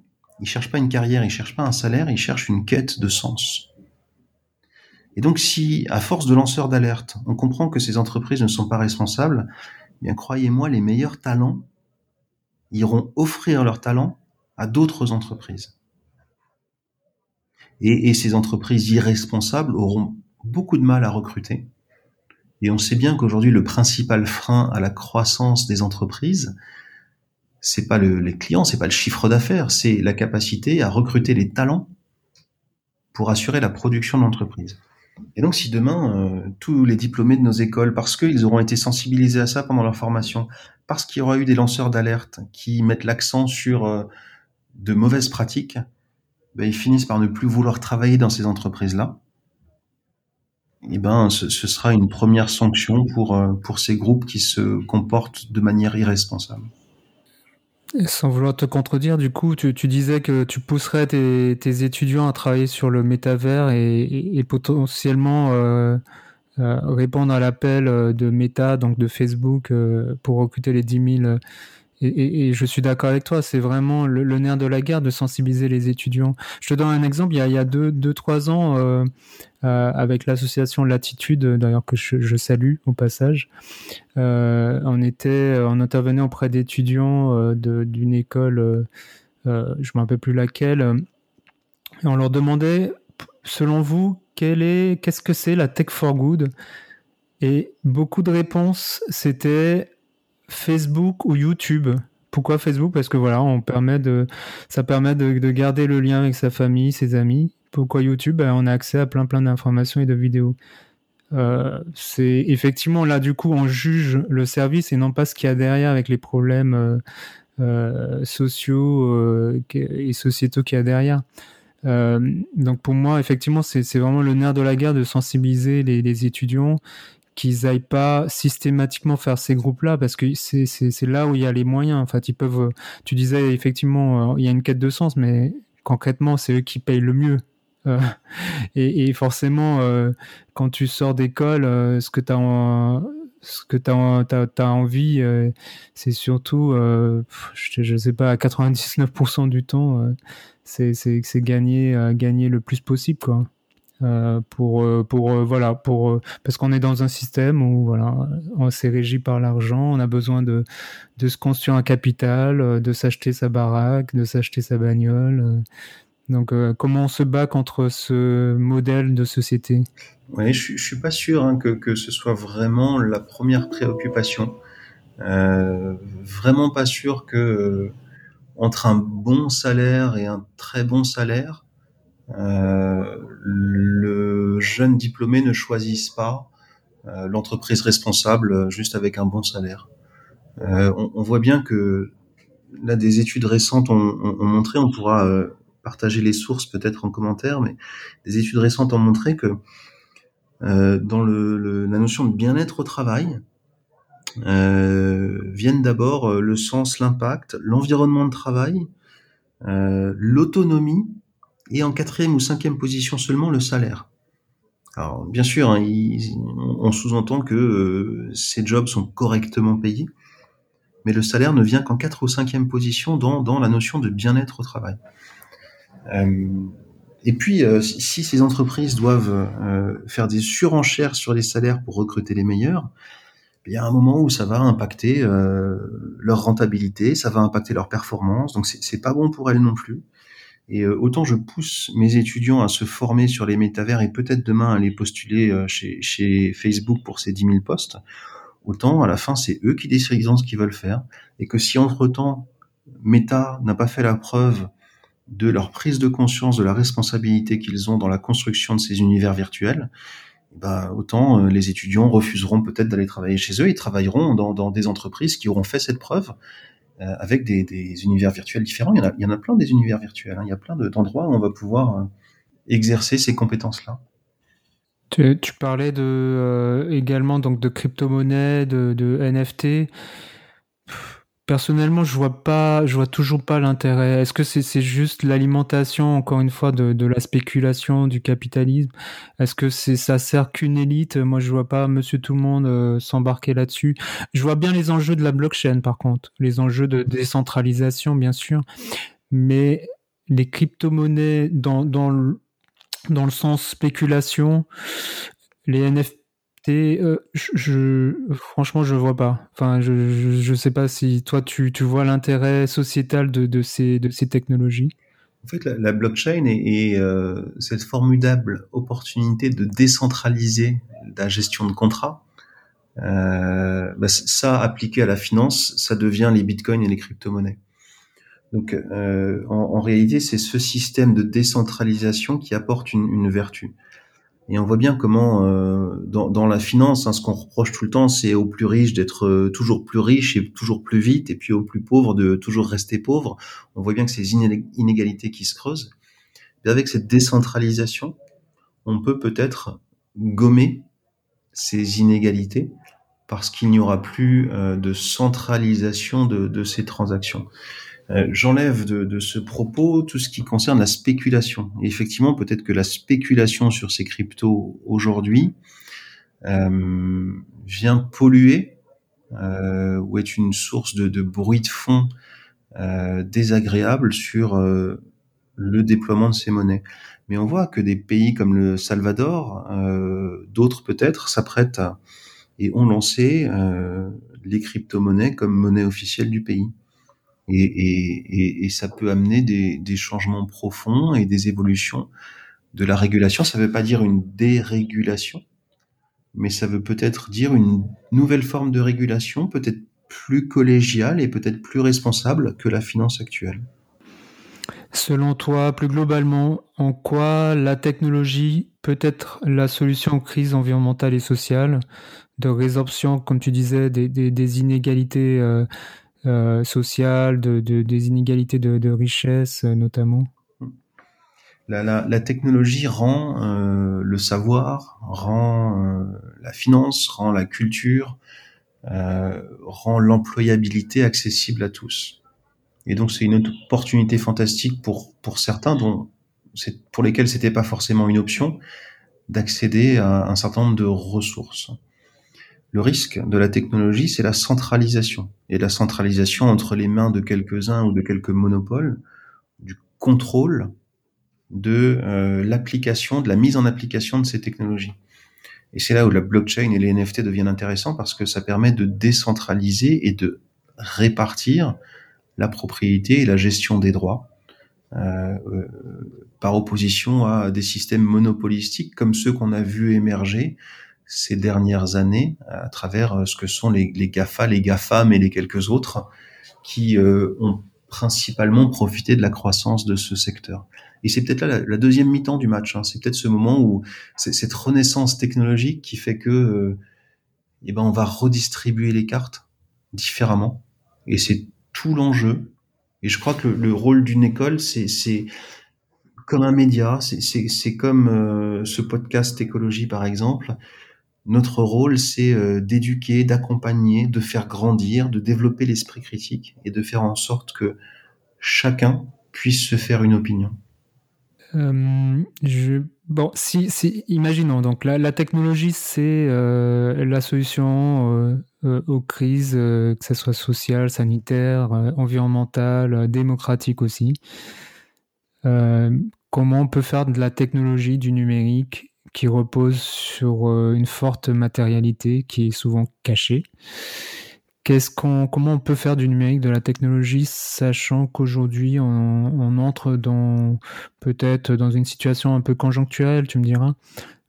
ils cherchent pas une carrière, ils cherchent pas un salaire, ils cherchent une quête de sens. Et donc si, à force de lanceurs d'alerte, on comprend que ces entreprises ne sont pas responsables, eh bien croyez-moi, les meilleurs talents iront offrir leurs talents à d'autres entreprises. Et, ces entreprises irresponsables auront beaucoup de mal à recruter et on sait bien qu'aujourd'hui, le principal frein à la croissance des entreprises, c'est pas le, les clients, c'est pas le chiffre d'affaires, c'est la capacité à recruter les talents pour assurer la production de l'entreprise. Et donc, si demain, euh, tous les diplômés de nos écoles, parce qu'ils auront été sensibilisés à ça pendant leur formation, parce qu'il y aura eu des lanceurs d'alerte qui mettent l'accent sur euh, de mauvaises pratiques, ben, ils finissent par ne plus vouloir travailler dans ces entreprises-là eh ben, ce, sera une première sanction pour, euh, pour ces groupes qui se comportent de manière irresponsable. Sans vouloir te contredire, du coup, tu, tu disais que tu pousserais tes, tes, étudiants à travailler sur le métavers et, et, potentiellement euh, euh, répondre à l'appel de Meta, donc de Facebook, pour recruter les 10 000 et, je suis d'accord avec toi, c'est vraiment le, nerf de la guerre de sensibiliser les étudiants. Je te donne un exemple, il y a, il y a deux, deux, trois ans, euh, euh, avec l'association Latitude, d'ailleurs que je, salue au passage, euh, on était, on intervenait auprès d'étudiants d'une école, je ne me rappelle plus laquelle, et on leur demandait, selon vous, qu'est-ce que c'est la tech for good? Et beaucoup de réponses, c'était Facebook ou YouTube. Pourquoi Facebook? Parce que voilà, on permet de, ça permet de, garder le lien avec sa famille, ses amis. Pourquoi YouTube? Ben, On a accès à plein plein d'informations et de vidéos. Euh, c'est effectivement là du coup on juge le service et non pas ce qu'il y a derrière avec les problèmes euh, euh, sociaux et sociétaux qu'il y a derrière. donc pour moi effectivement c'est vraiment le nerf de la guerre de sensibiliser les, les étudiants qu'ils aillent pas systématiquement faire ces groupes-là parce que c'est, c'est, là où il y a les moyens. En fait, ils peuvent. Tu disais effectivement, euh, il y a une quête de sens, mais concrètement, c'est eux qui payent le mieux. Euh, et, et, forcément, euh, quand tu sors d'école, ce que tu as ce que tu envie, c'est surtout, je ne sais pas, à 99% du temps, c'est gagner, gagner le plus possible, quoi. Euh, pour euh, pour euh, voilà pour parce qu'on est dans un système où voilà on s'est régi par l'argent on a besoin de de se construire un capital de s'acheter sa baraque de s'acheter sa bagnole. Donc comment on se bat contre ce modèle de société? Oui je, je suis pas sûr hein, que que ce soit vraiment la première préoccupation. Vraiment pas sûr que entre un bon salaire et un très bon salaire le jeune diplômé ne choisisse pas euh, l'entreprise responsable euh, juste avec un bon salaire. On, voit bien que là, des études récentes ont, ont, montré, on pourra partager les sources peut-être en commentaire, mais des études récentes ont montré que euh, dans la notion de bien-être au travail, euh, viennent d'abord le sens, l'impact, l'environnement de travail, euh, l'autonomie et en quatrième ou cinquième position seulement le salaire. Alors bien sûr, hein, on sous-entend que euh, ces jobs sont correctement payés, mais le salaire ne vient qu'en quatre ou cinquième position dans, dans la notion de bien-être au travail. Euh, et puis, euh, si ces entreprises doivent faire des surenchères sur les salaires pour recruter les meilleurs, il y a un moment où ça va impacter leur rentabilité, ça va impacter leur performance, donc c'est pas bon pour elles non plus. Et euh, autant je pousse mes étudiants à se former sur les métavers et peut-être demain à aller postuler euh, chez, chez, Facebook pour ces 10 000 postes, autant à la fin c'est eux qui décident ce qu'ils veulent faire. Et que si entre-temps Meta n'a pas fait la preuve de leur prise de conscience de la responsabilité qu'ils ont dans la construction de ces univers virtuels, bah, autant euh, les étudiants refuseront peut-être d'aller travailler chez eux et travailleront dans, dans, des entreprises qui auront fait cette preuve avec des, univers virtuels différents. Il y en a, plein des univers virtuels. Hein. Il y a plein d'endroits où on va pouvoir euh, exercer ces compétences-là. Tu, parlais de, euh, également donc de crypto-monnaies, de, NFT. Personnellement, je vois pas, je vois toujours pas l'intérêt. Est-ce que c'est juste l'alimentation, encore une fois, de, de, la spéculation, du capitalisme? Est-ce que c'est ça sert qu'une élite? Moi, je vois pas Monsieur Tout le Monde euh, s'embarquer là-dessus. Je vois bien les enjeux de la blockchain, par contre, les enjeux de décentralisation, bien sûr, mais les crypto-monnaies dans dans le, dans le sens spéculation, les NFT euh, je, franchement, je vois pas. Enfin, je, je, sais pas si toi, tu, vois l'intérêt sociétal de, ces, technologies. En fait, la, blockchain est, euh, cette formidable opportunité de décentraliser la gestion de contrats. Euh, bah, ça, appliqué à la finance, ça devient les bitcoins et les crypto-monnaies. Donc, en, réalité, c'est ce système de décentralisation qui apporte une, vertu. Et on voit bien comment, dans, la finance, hein, ce qu'on reproche tout le temps, c'est aux plus riches d'être euh, toujours plus riches et toujours plus vite, et puis aux plus pauvres de toujours rester pauvres. On voit bien que ces inégalités qui se creusent. Avec cette décentralisation, on peut peut-être gommer ces inégalités parce qu'il n'y aura plus euh, de centralisation de, ces transactions. Euh, j'enlève de, ce propos tout ce qui concerne la spéculation. Effectivement, peut-être que la spéculation sur ces cryptos aujourd'hui vient polluer euh, ou est une source de, de bruit de fond euh, désagréable sur euh, le déploiement de ces monnaies. Mais on voit que des pays comme le Salvador, d'autres peut-être, s'apprêtent et ont lancé les crypto-monnaies comme monnaie officielle du pays. Et, et, et, ça peut amener des, des, changements profonds et des évolutions de la régulation. Ça ne veut pas dire une dérégulation, mais ça veut peut-être dire une nouvelle forme de régulation, peut-être plus collégiale et peut-être plus responsable que la finance actuelle. Selon toi, plus globalement, en quoi la technologie peut être la solution aux crises environnementales et sociales, de résorption, comme tu disais, des, inégalités euh, euh, sociales, de, de, des inégalités de, de richesse euh, notamment? La, technologie rend euh, le savoir, rend euh, la finance, rend la culture, euh, rend l'employabilité accessible à tous. Et donc c'est une opportunité fantastique pour pour certains dont pour lesquels c'était pas forcément une option d'accéder à un certain nombre de ressources. Le risque de la technologie, c'est la centralisation. Et la centralisation entre les mains de quelques-uns ou de quelques monopoles, du contrôle de euh, l'application, de la mise en application de ces technologies. Et c'est là où la blockchain et les NFT deviennent intéressants parce que ça permet de décentraliser et de répartir la propriété et la gestion des droits euh, euh, par opposition à des systèmes monopolistiques comme ceux qu'on a vu émerger ces dernières années à travers euh, ce que sont les, les GAFA, les GAFAM et les quelques autres qui euh, ont principalement profité de la croissance de ce secteur. Et c'est peut-être là la, deuxième mi-temps du match. Hein. C'est peut-être ce moment où cette renaissance technologique qui fait que euh, eh ben on va redistribuer les cartes différemment. Et c'est tout l'enjeu. Et je crois que le rôle d'une école, c'est comme un média, c'est comme euh, ce podcast écologie par exemple. Notre rôle, c'est euh, d'éduquer, d'accompagner, de faire grandir, de développer l'esprit critique et de faire en sorte que chacun puisse se faire une opinion. Euh, bon, si, imaginons, donc la, technologie, c'est euh, la solution aux crises, que ce soit sociale, sanitaire, environnementale, démocratique aussi. comment on peut faire de la technologie, du numérique, qui repose sur euh, une forte matérialité qui est souvent cachée. Qu'est-ce qu'on, comment on peut faire du numérique, de la technologie, sachant qu'aujourd'hui on, entre dans peut-être dans une situation un peu conjoncturelle, tu me diras,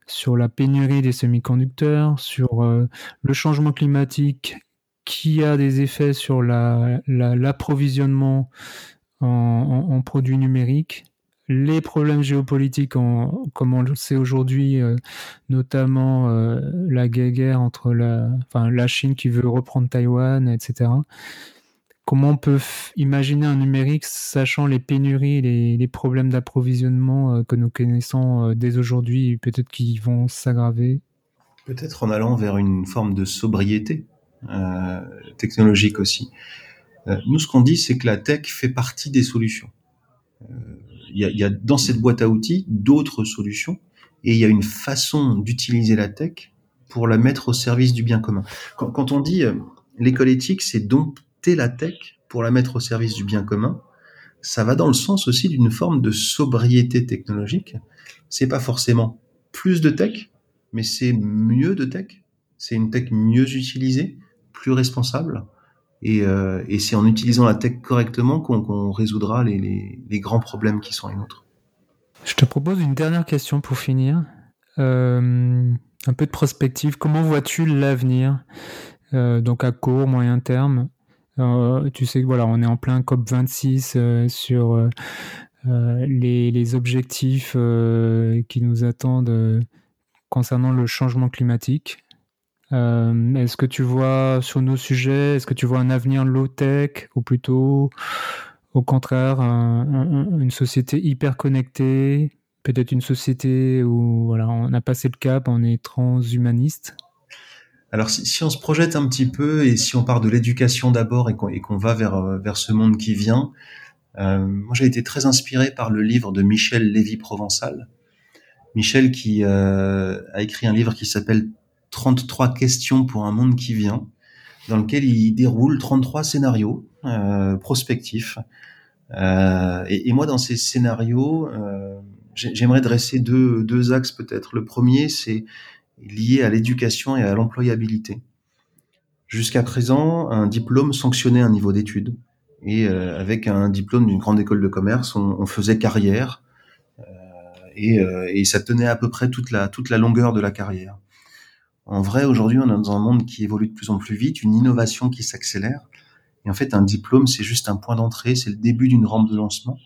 sur la pénurie des semi-conducteurs, sur euh, le changement climatique qui a des effets sur la, la, l'approvisionnement en, en, en, produits numériques? Les problèmes géopolitiques, comme on le sait aujourd'hui, euh, notamment euh, la guerre entre la, Chine qui veut reprendre Taïwan, etc. Comment on peut imaginer un numérique sachant les pénuries, les, problèmes d'approvisionnement euh, que nous connaissons dès aujourd'hui, peut-être qu'ils vont s'aggraver? Peut-être en allant vers une forme de sobriété technologique aussi. nous, ce qu'on dit, c'est que la tech fait partie des solutions il y a, y a, dans cette boîte à outils d'autres solutions et il y a une façon d'utiliser la tech pour la mettre au service du bien commun. Quand, quand on dit euh, l'école éthique, c'est dompter la tech pour la mettre au service du bien commun, ça va dans le sens aussi d'une forme de sobriété technologique. C'est pas forcément plus de tech, mais c'est mieux de tech. C'est une tech mieux utilisée, plus responsable, et, euh, et c'est en utilisant la tech correctement qu'on qu résoudra les, grands problèmes qui sont les nôtres. Je te propose une dernière question pour finir. Euh, un peu de prospective. Comment vois-tu l'avenir euh, Donc à court, moyen terme? Tu sais que voilà, on est en plein COP 26 euh, sur les, les, objectifs qui nous attendent concernant le changement climatique. Euh, est-ce que tu vois sur nos sujets, est-ce que tu vois un avenir low-tech ou plutôt au contraire un, un, une société hyper connectée, peut-être une société où voilà, on a passé le cap, on est transhumaniste? Alors si, on se projette un petit peu et si on part de l'éducation d'abord et qu'on qu va vers, vers ce monde qui vient, euh, moi j'ai été très inspiré par le livre de Michel Lévy-Provençal. Michel qui euh, a écrit un livre qui s'appelle 33 questions pour un monde qui vient, dans lequel il déroule 33 scénarios euh, prospectifs. Euh, et, moi, dans ces scénarios, euh, j'aimerais dresser deux, deux axes peut-être. Le premier, c'est lié à l'éducation et à l'employabilité. Jusqu'à présent, un diplôme sanctionnait un niveau d'études. Et avec un diplôme d'une grande école de commerce, on, faisait carrière. Et, et, ça tenait à peu près toute la, toute la longueur de la carrière. En vrai, aujourd'hui, on est dans un monde qui évolue de plus en plus vite, une innovation qui s'accélère. Et en fait, un diplôme, c'est juste un point d'entrée, c'est le début d'une rampe de lancement.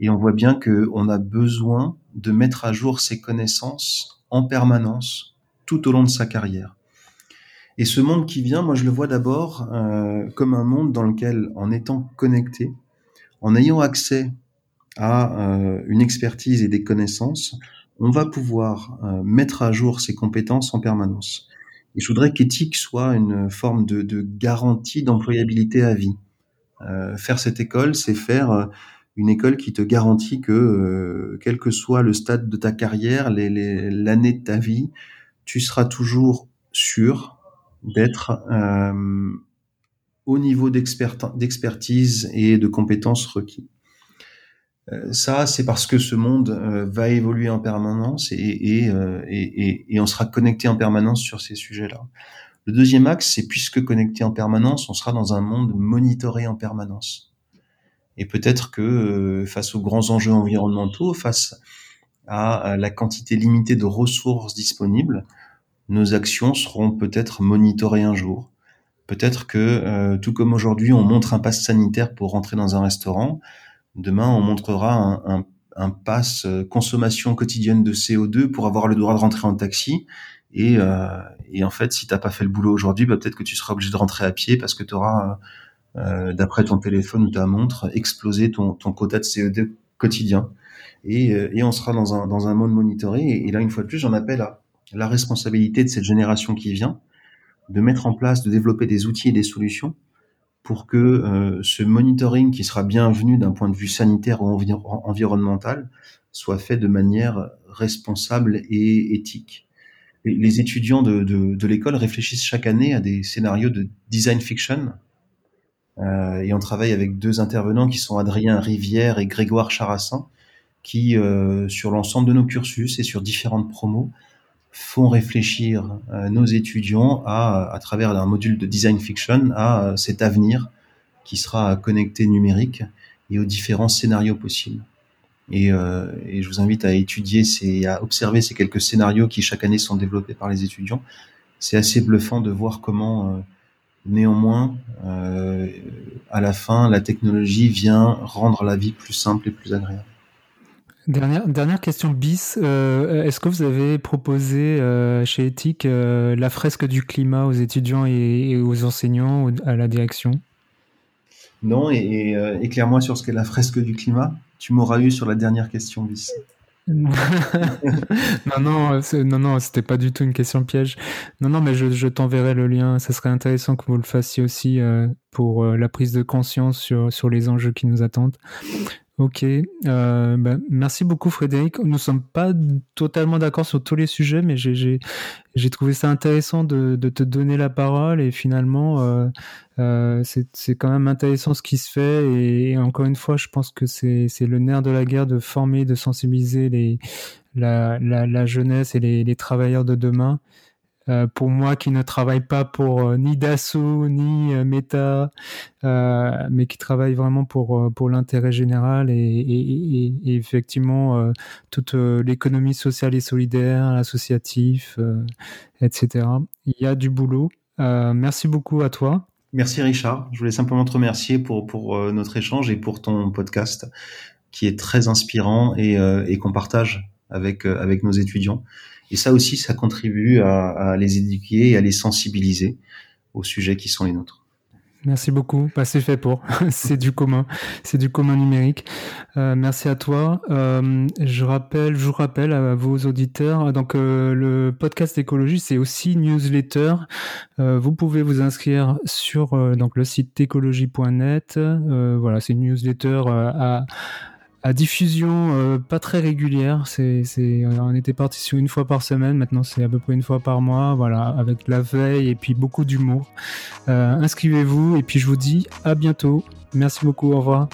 Et on voit bien qu'on a besoin de mettre à jour ses connaissances en permanence tout au long de sa carrière. Et ce monde qui vient, moi, je le vois d'abord euh, comme un monde dans lequel, en étant connecté, en ayant accès à euh, une expertise et des connaissances, on va pouvoir euh, mettre à jour ses compétences en permanence. Et je voudrais qu'éthique soit une forme de, garantie d'employabilité à vie. Euh, faire cette école, c'est faire euh, une école qui te garantit que, quel que soit le stade de ta carrière, l'année de ta vie, tu seras toujours sûr d'être au niveau d'expertise et de compétences requis. Euh, ça, c'est parce que ce monde euh, va évoluer en permanence et, euh, et, et, et, on sera connecté en permanence sur ces sujets-là. Le deuxième axe, c'est puisque connecté en permanence, on sera dans un monde monitoré en permanence. Et peut-être que face aux grands enjeux environnementaux, face à la quantité limitée de ressources disponibles, nos actions seront peut-être monitorées un jour. Peut-être que, tout comme aujourd'hui, on montre un pass sanitaire pour rentrer dans un restaurant, Demain, on montrera un, un, un pass euh, consommation quotidienne de CO2 pour avoir le droit de rentrer en taxi. Et, euh, et en fait, si t'as pas fait le boulot aujourd'hui, bah, peut-être que tu seras obligé de rentrer à pied parce que tu auras, euh, d'après ton téléphone ou ta montre, explosé ton, ton quota de CO2 quotidien. Et, euh, et on sera dans un, dans un monde monitoré. Et là, une fois de plus, j'en appelle à la responsabilité de cette génération qui vient de mettre en place, de développer des outils et des solutions pour que euh, ce monitoring qui sera bienvenu d'un point de vue sanitaire ou environnemental soit fait de manière responsable et éthique. les étudiants de, l'école réfléchissent chaque année à des scénarios de design fiction euh, et on travaille avec deux intervenants qui sont Adrien Rivière et Grégoire Charassin qui, euh, sur l'ensemble de nos cursus et sur différentes promos, font réfléchir euh, nos étudiants à, à travers un module de design fiction à euh, cet avenir qui sera connecté numérique et aux différents scénarios possibles. Et, euh, et, je vous invite à étudier ces, à observer ces quelques scénarios qui chaque année sont développés par les étudiants. C'est assez bluffant de voir comment, euh, néanmoins, euh, à la fin, la technologie vient rendre la vie plus simple et plus agréable. Dernière, dernière question bis. Euh, Est-ce que vous avez proposé euh, chez Ethic euh, la fresque du climat aux étudiants et, et, aux enseignants à la direction? Non, et, et éclaire-moi sur ce qu'est la fresque du climat. Tu m'auras eu sur la dernière question bis. non, non, non, non, c'était pas du tout une question piège. Non, non, mais je, je t'enverrai le lien. Ça serait intéressant que vous le fassiez aussi euh, pour euh, la prise de conscience sur, sur les enjeux qui nous attendent. Ok, euh, bah, merci beaucoup Frédéric. Nous sommes pas totalement d'accord sur tous les sujets, mais j'ai trouvé ça intéressant de, de, te donner la parole et finalement euh, euh, c'est quand même intéressant ce qui se fait et, et encore une fois, je pense que c'est le nerf de la guerre de former, de sensibiliser les, la, la, la jeunesse et les, les travailleurs de demain. Euh, pour moi qui ne travaille pas pour euh, ni Dassault ni euh, Meta, mais qui travaille vraiment pour pour l'intérêt général et, effectivement toute l'économie sociale et solidaire, associatif, etc. Il y a du boulot. merci beaucoup à toi. Merci Richard. Je voulais simplement te remercier pour pour notre échange et pour ton podcast qui est très inspirant et qu'on partage avec avec nos étudiants. Et ça aussi, ça contribue à, les éduquer et à les sensibiliser aux sujets qui sont les nôtres. Merci beaucoup. Bah, c'est fait pour. c'est du commun. C'est du commun numérique. Euh, merci à toi. Euh, je rappelle, je vous rappelle à vos auditeurs. Donc euh, le podcast écologie, c'est aussi newsletter. Vous pouvez vous inscrire sur donc le site écologie.net. voilà, c'est une newsletter à à diffusion euh, pas très régulière. C'est, on était parti sur une fois par semaine. Maintenant, c'est à peu près une fois par mois. Voilà, avec la veille et puis beaucoup d'humour. Euh, inscrivez-vous et puis je vous dis à bientôt. Merci beaucoup. Au revoir.